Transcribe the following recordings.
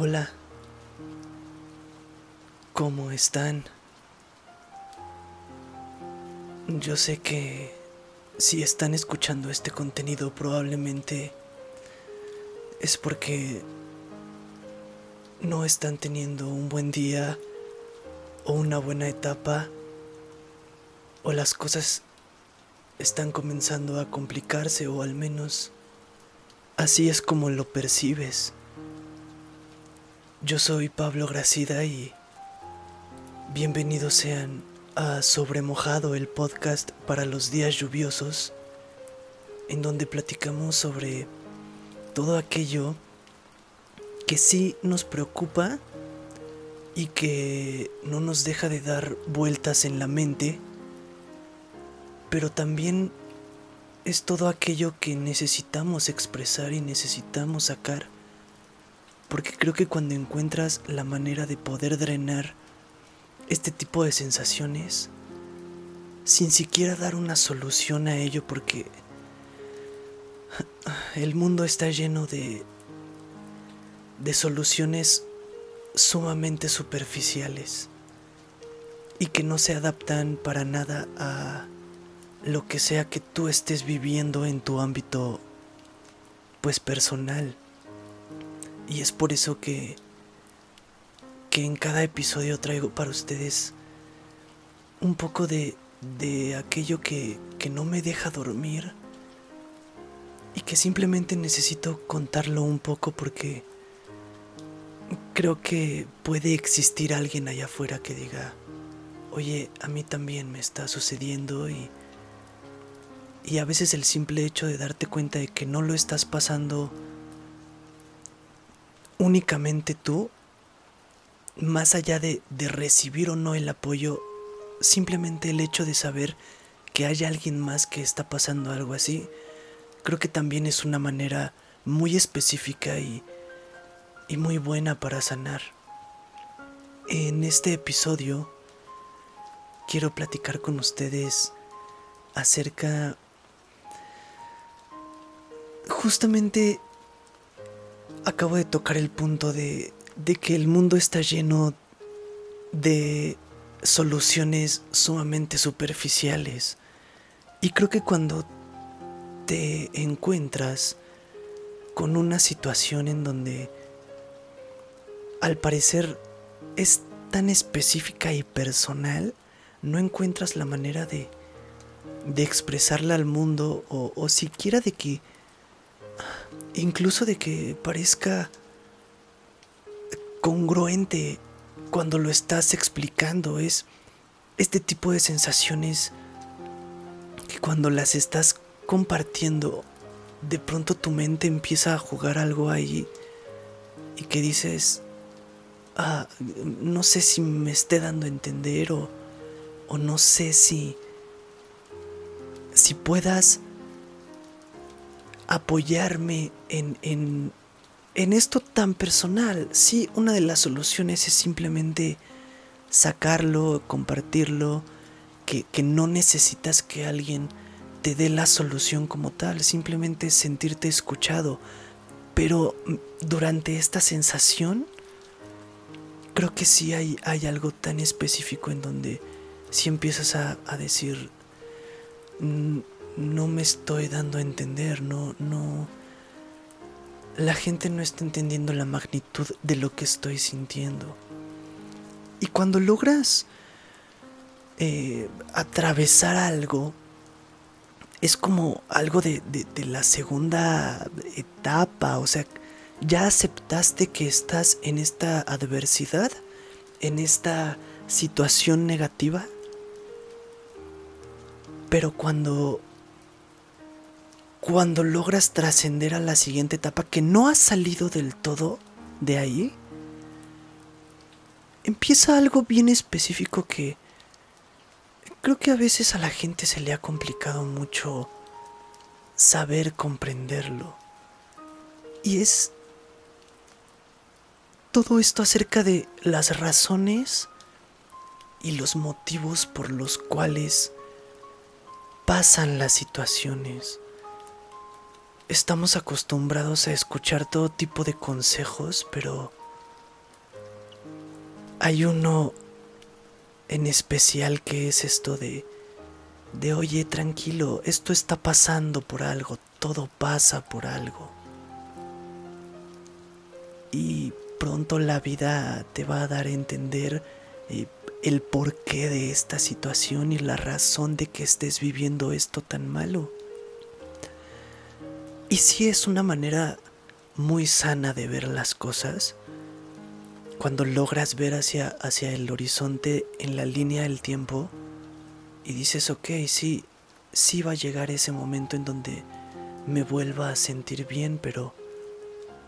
Hola. ¿Cómo están? Yo sé que si están escuchando este contenido probablemente es porque no están teniendo un buen día o una buena etapa o las cosas están comenzando a complicarse o al menos así es como lo percibes. Yo soy Pablo Gracida y bienvenidos sean a Sobremojado, el podcast para los días lluviosos, en donde platicamos sobre todo aquello que sí nos preocupa y que no nos deja de dar vueltas en la mente, pero también es todo aquello que necesitamos expresar y necesitamos sacar porque creo que cuando encuentras la manera de poder drenar este tipo de sensaciones, sin siquiera dar una solución a ello, porque el mundo está lleno de, de soluciones sumamente superficiales y que no se adaptan para nada a lo que sea que tú estés viviendo en tu ámbito pues personal. Y es por eso que, que en cada episodio traigo para ustedes un poco de, de aquello que, que no me deja dormir y que simplemente necesito contarlo un poco porque creo que puede existir alguien allá afuera que diga, oye, a mí también me está sucediendo y, y a veces el simple hecho de darte cuenta de que no lo estás pasando únicamente tú, más allá de, recibir o no el apoyo, simplemente el hecho de saber que hay alguien más que está pasando algo así, creo que también es una manera muy específica y, y muy buena para sanar. En este episodio quiero platicar con ustedes acerca justamente acabo de tocar el punto de, de que el mundo está lleno de soluciones sumamente superficiales. Y creo que cuando te encuentras con una situación en donde al parecer es tan específica y personal, no encuentras la manera de, de expresarla al mundo o, o siquiera de que incluso de que parezca congruente cuando lo estás explicando. Es este tipo de sensaciones que cuando las estás compartiendo, de pronto tu mente empieza a jugar algo ahí y que dices, ah, no sé si me esté dando a entender o, o no sé si, si puedas apoyarme en, en, en esto tan personal. Sí, una de las soluciones es simplemente sacarlo, compartirlo, que, que, no necesitas que alguien te dé la solución como tal, simplemente sentirte escuchado. Pero durante esta sensación, creo que sí hay, hay algo tan específico en donde si empiezas a, a decir, mm, no me estoy dando a entender, no, no. La gente no está entendiendo la magnitud de lo que estoy sintiendo. Y cuando logras eh, atravesar algo, es como algo de, de la segunda etapa, o sea, ya aceptaste que estás en esta adversidad, en esta situación negativa, pero cuando cuando logras trascender a la siguiente etapa que no has salido del todo de ahí, empieza algo bien específico que creo que a veces a la gente se le ha complicado mucho saber comprenderlo. Y es todo esto acerca de las razones y los motivos por los cuales pasan las situaciones estamos acostumbrados a escuchar todo tipo de consejos, pero hay uno en especial que es esto de, de, oye, tranquilo, esto está pasando por algo, todo pasa por algo. Y pronto la vida te va a dar a entender eh, el porqué de esta situación y la razón de que estés viviendo esto tan malo. Si es una manera muy sana de ver las cosas, cuando logras ver hacia, hacia el horizonte en la línea del tiempo y dices, ok, sí, sí va a llegar ese momento en donde me vuelva a sentir bien, pero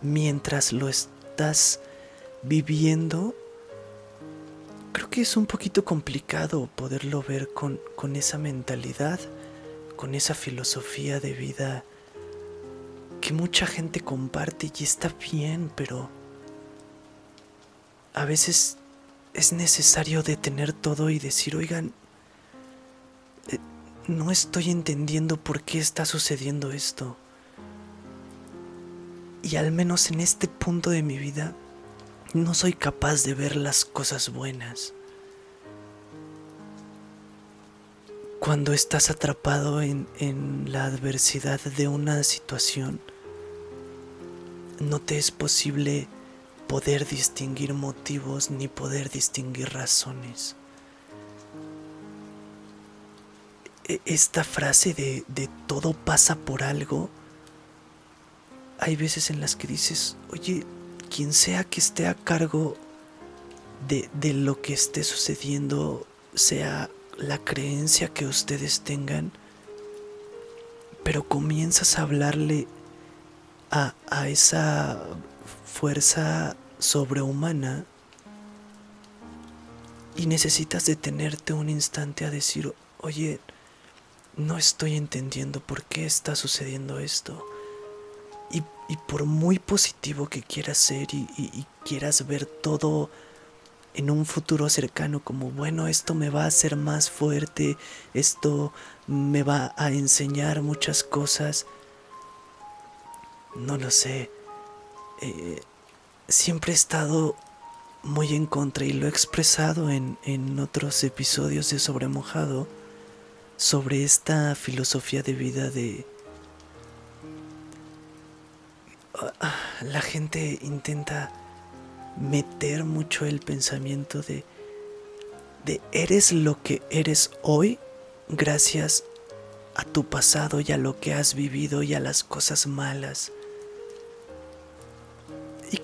mientras lo estás viviendo, creo que es un poquito complicado poderlo ver con, con esa mentalidad, con esa filosofía de vida que mucha gente comparte y está bien, pero a veces es necesario detener todo y decir, oigan, eh, no estoy entendiendo por qué está sucediendo esto. Y al menos en este punto de mi vida, no soy capaz de ver las cosas buenas. Cuando estás atrapado en, en, la adversidad de una situación, no te es posible poder distinguir motivos ni poder distinguir razones. E, esta frase de, de todo pasa por algo, hay veces en las que dices, oye, quien sea que esté a cargo de, de lo que esté sucediendo, sea la creencia que ustedes tengan, pero comienzas a hablarle a, esa fuerza sobrehumana y necesitas detenerte un instante a decir, oye, no estoy entendiendo por qué está sucediendo esto. Y, y por muy positivo que quieras ser y, y, quieras ver todo en un futuro cercano como, bueno, esto me va a hacer más fuerte, esto me va a enseñar muchas cosas, no lo sé. Eh, siempre he estado muy en contra y lo he expresado en, en otros episodios de Sobre Mojado sobre esta filosofía de vida de... La gente intenta meter mucho el pensamiento de, de eres lo que eres hoy gracias a tu pasado y a lo que has vivido y a las cosas malas.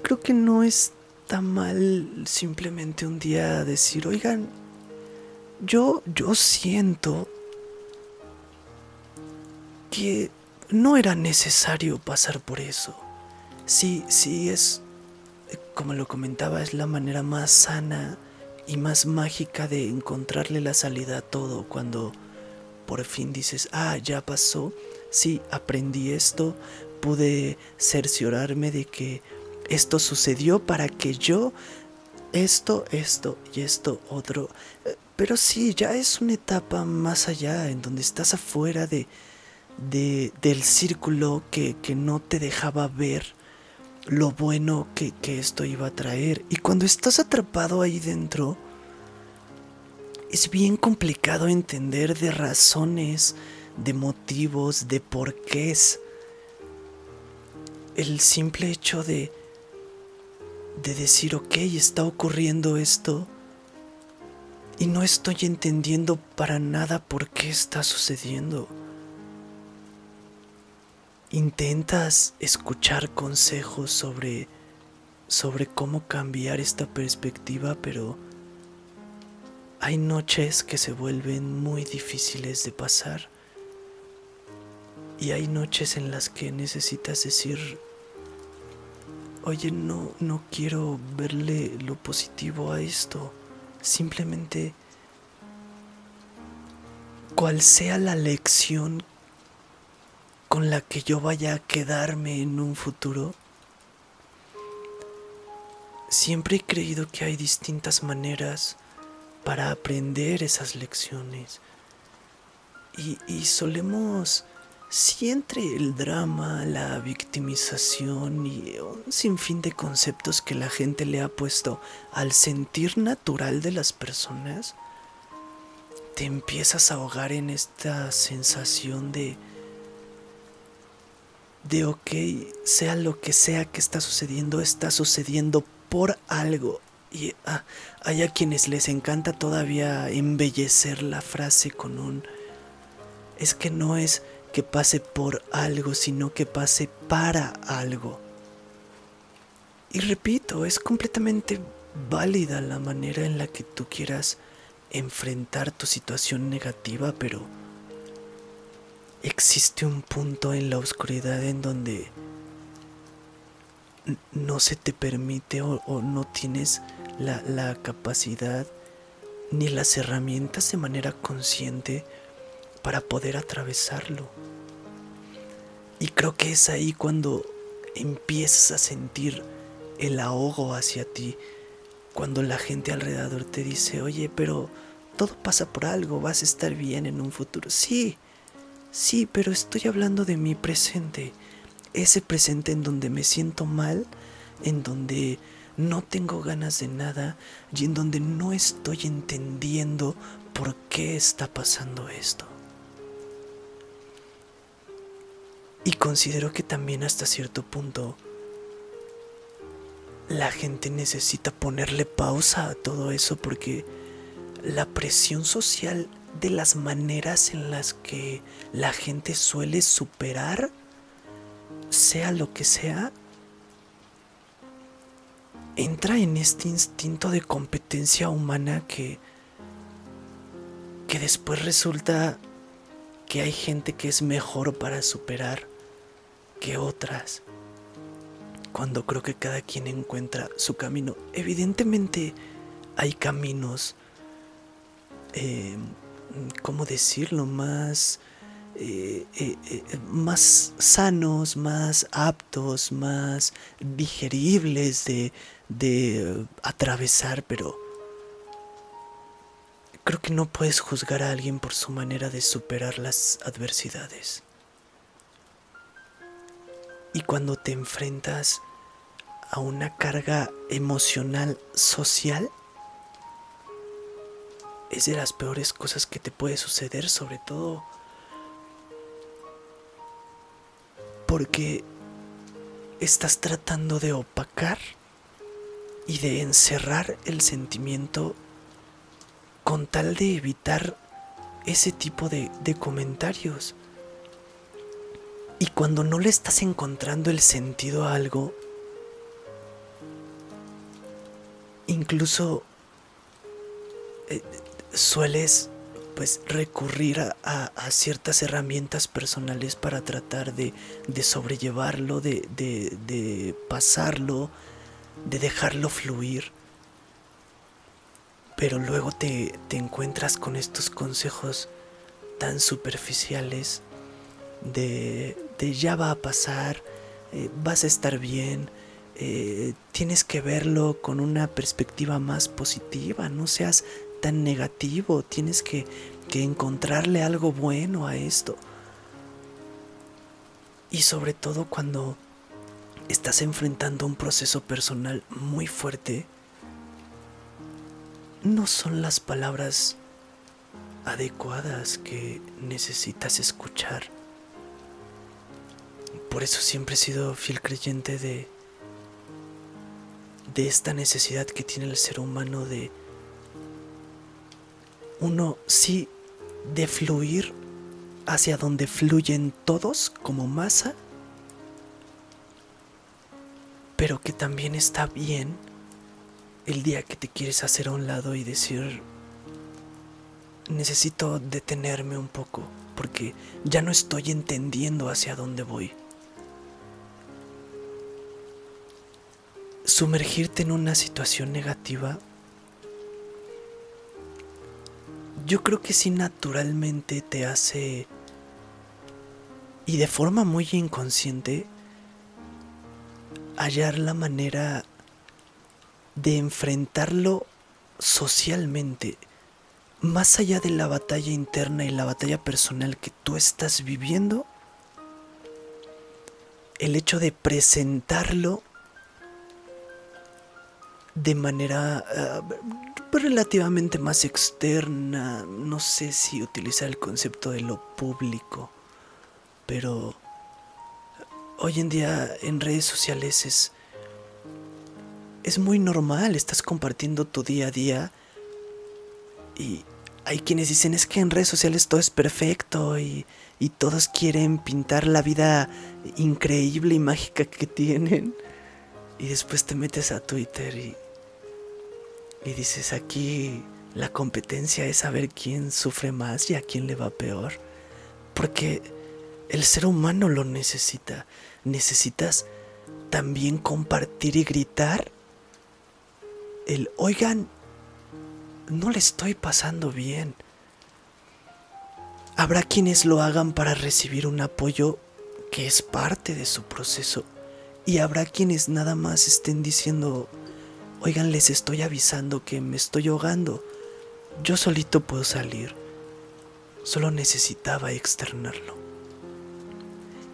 Creo que no está mal simplemente un día decir, oigan, yo, yo siento que no era necesario pasar por eso. Sí, sí es, como lo comentaba, es la manera más sana y más mágica de encontrarle la salida a todo cuando por fin dices, ah, ya pasó, sí, aprendí esto, pude cerciorarme de que esto sucedió para que yo, esto, esto y esto otro. Eh, pero sí, ya es una etapa más allá, en donde estás afuera de, de del círculo que, que, no te dejaba ver lo bueno que, que esto iba a traer. Y cuando estás atrapado ahí dentro, es bien complicado entender de razones, de motivos, de porqués. El simple hecho de de decir, ok, está ocurriendo esto y no estoy entendiendo para nada por qué está sucediendo. Intentas escuchar consejos sobre sobre cómo cambiar esta perspectiva, pero hay noches que se vuelven muy difíciles de pasar. Y hay noches en las que necesitas decir, oye, no, no quiero verle lo positivo a esto. Simplemente, cual sea la lección con la que yo vaya a quedarme en un futuro, siempre he creído que hay distintas maneras para aprender esas lecciones. Y, y solemos si entre el drama, la victimización y un sinfín de conceptos que la gente le ha puesto al sentir natural de las personas, te empiezas a ahogar en esta sensación de de ok, sea lo que sea que está sucediendo, está sucediendo por algo. Y ah, hay a quienes les encanta todavía embellecer la frase con un... Es que no es que pase por algo, sino que pase para algo. Y repito, es completamente válida la manera en la que tú quieras enfrentar tu situación negativa, pero existe un punto en la oscuridad en donde no se te permite o, no tienes la, la capacidad ni las herramientas de manera consciente para poder atravesarlo. Y creo que es ahí cuando empiezas a sentir el ahogo hacia ti, cuando la gente alrededor te dice, oye, pero todo pasa por algo, vas a estar bien en un futuro. Sí, sí, pero estoy hablando de mi presente, ese presente en donde me siento mal, en donde no tengo ganas de nada y en donde no estoy entendiendo por qué está pasando esto. Y considero que también hasta cierto punto la gente necesita ponerle pausa a todo eso porque la presión social de las maneras en las que la gente suele superar, sea lo que sea, entra en este instinto de competencia humana que, que después resulta que hay gente que es mejor para superar que otras. Cuando creo que cada quien encuentra su camino. Evidentemente hay caminos, eh, ¿cómo decirlo? Más, eh, eh, más sanos, más aptos, más digeribles de, de atravesar, pero creo que no puedes juzgar a alguien por su manera de superar las adversidades. Y cuando te enfrentas a una carga emocional social, es de las peores cosas que te puede suceder, sobre todo porque estás tratando de opacar y de encerrar el sentimiento con tal de evitar ese tipo de, de comentarios. Y cuando no le estás encontrando el sentido a algo, incluso eh, sueles pues recurrir a, ciertas herramientas personales para tratar de, sobrellevarlo, de, de, pasarlo, de dejarlo fluir. Pero luego te, te encuentras con estos consejos tan superficiales de, ya va a pasar, eh, vas a estar bien, eh, tienes que verlo con una perspectiva más positiva, no seas tan negativo, tienes que, que encontrarle algo bueno a esto. Y sobre todo cuando estás enfrentando un proceso personal muy fuerte, no son las palabras adecuadas que necesitas escuchar por eso siempre he sido fiel creyente de, de esta necesidad que tiene el ser humano de, uno, sí, de fluir hacia donde fluyen todos como masa, pero que también está bien el día que te quieres hacer a un lado y decir, necesito detenerme un poco, porque ya no estoy entendiendo hacia dónde voy. Sumergirte en una situación negativa, yo creo que sí naturalmente te hace, y de forma muy inconsciente, hallar la manera de enfrentarlo socialmente, más allá de la batalla interna y la batalla personal que tú estás viviendo, el hecho de presentarlo de manera uh, relativamente más externa, no sé si utilizar el concepto de lo público, pero hoy en día en redes sociales es, es muy normal, estás compartiendo tu día a día y hay quienes dicen es que en redes sociales todo es perfecto y, y todos quieren pintar la vida increíble y mágica que tienen. Y después te metes a Twitter y, y dices aquí la competencia es saber quién sufre más y a quién le va peor. Porque el ser humano lo necesita. Necesitas también compartir y gritar el, oigan, no le estoy pasando bien. Habrá quienes lo hagan para recibir un apoyo que es parte de su proceso. Y habrá quienes nada más estén diciendo, oigan, les estoy avisando que me estoy ahogando. Yo solito puedo salir. Solo necesitaba externarlo.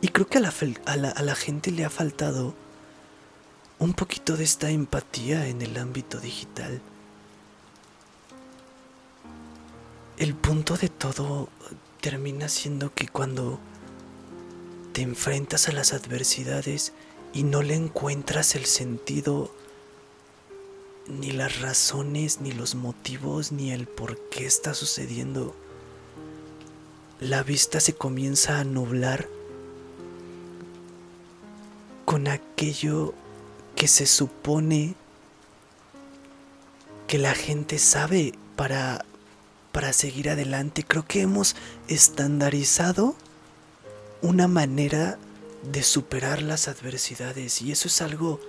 Y creo que a la, a la, a la gente le ha faltado un poquito de esta empatía en el ámbito digital. El punto de todo termina siendo que cuando te enfrentas a las adversidades y no le encuentras el sentido, ni las razones, ni los motivos, ni el por qué está sucediendo, la vista se comienza a nublar con aquello que se supone que la gente sabe para para seguir adelante. Creo que hemos estandarizado una manera de superar las adversidades y eso es algo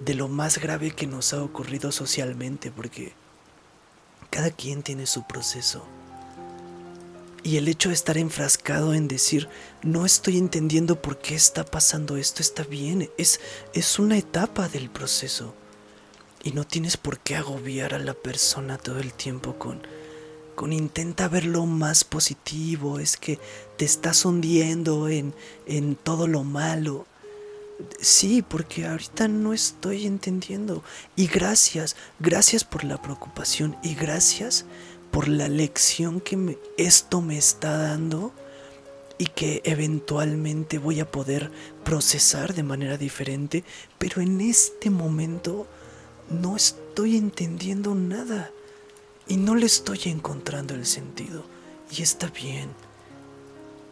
de lo más grave que nos ha ocurrido socialmente porque cada quien tiene su proceso. Y el hecho de estar enfrascado en decir, no estoy entendiendo por qué está pasando esto, está bien, es, es una etapa del proceso. Y no tienes por qué agobiar a la persona todo el tiempo con, con intenta verlo más positivo, es que te estás hundiendo en, en todo lo malo. Sí, porque ahorita no estoy entendiendo. Y gracias, gracias por la preocupación y gracias por la lección que esto me está dando y que eventualmente voy a poder procesar de manera diferente, pero en este momento no estoy entendiendo nada y no le estoy encontrando el sentido. Y está bien.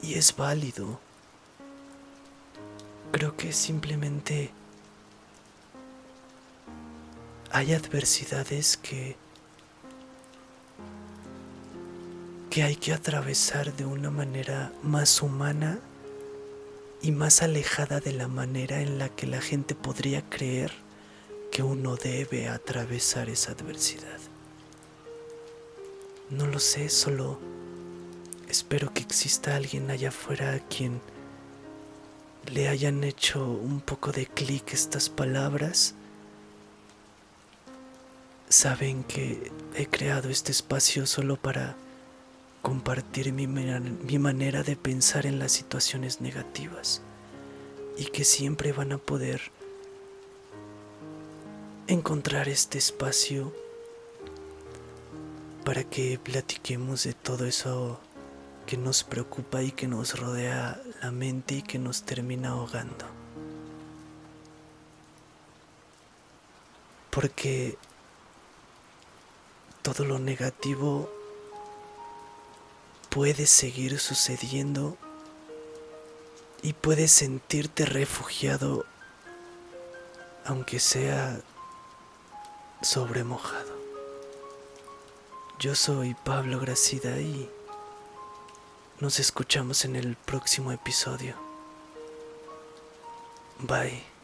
Y es válido. Creo que simplemente hay adversidades que que hay que atravesar de una manera más humana y más alejada de la manera en la que la gente podría creer que uno debe atravesar esa adversidad. No lo sé, solo espero que exista alguien allá afuera a quien le hayan hecho un poco de clic estas palabras. Saben que he creado este espacio solo para compartir mi, mi, manera de pensar en las situaciones negativas y que siempre van a poder encontrar este espacio para que platiquemos de todo eso que nos preocupa y que nos rodea la mente y que nos termina ahogando. Porque todo lo negativo puede seguir sucediendo y puedes sentirte refugiado aunque sea sobremojado. Yo soy Pablo Gracida y nos escuchamos en el próximo episodio. Bye.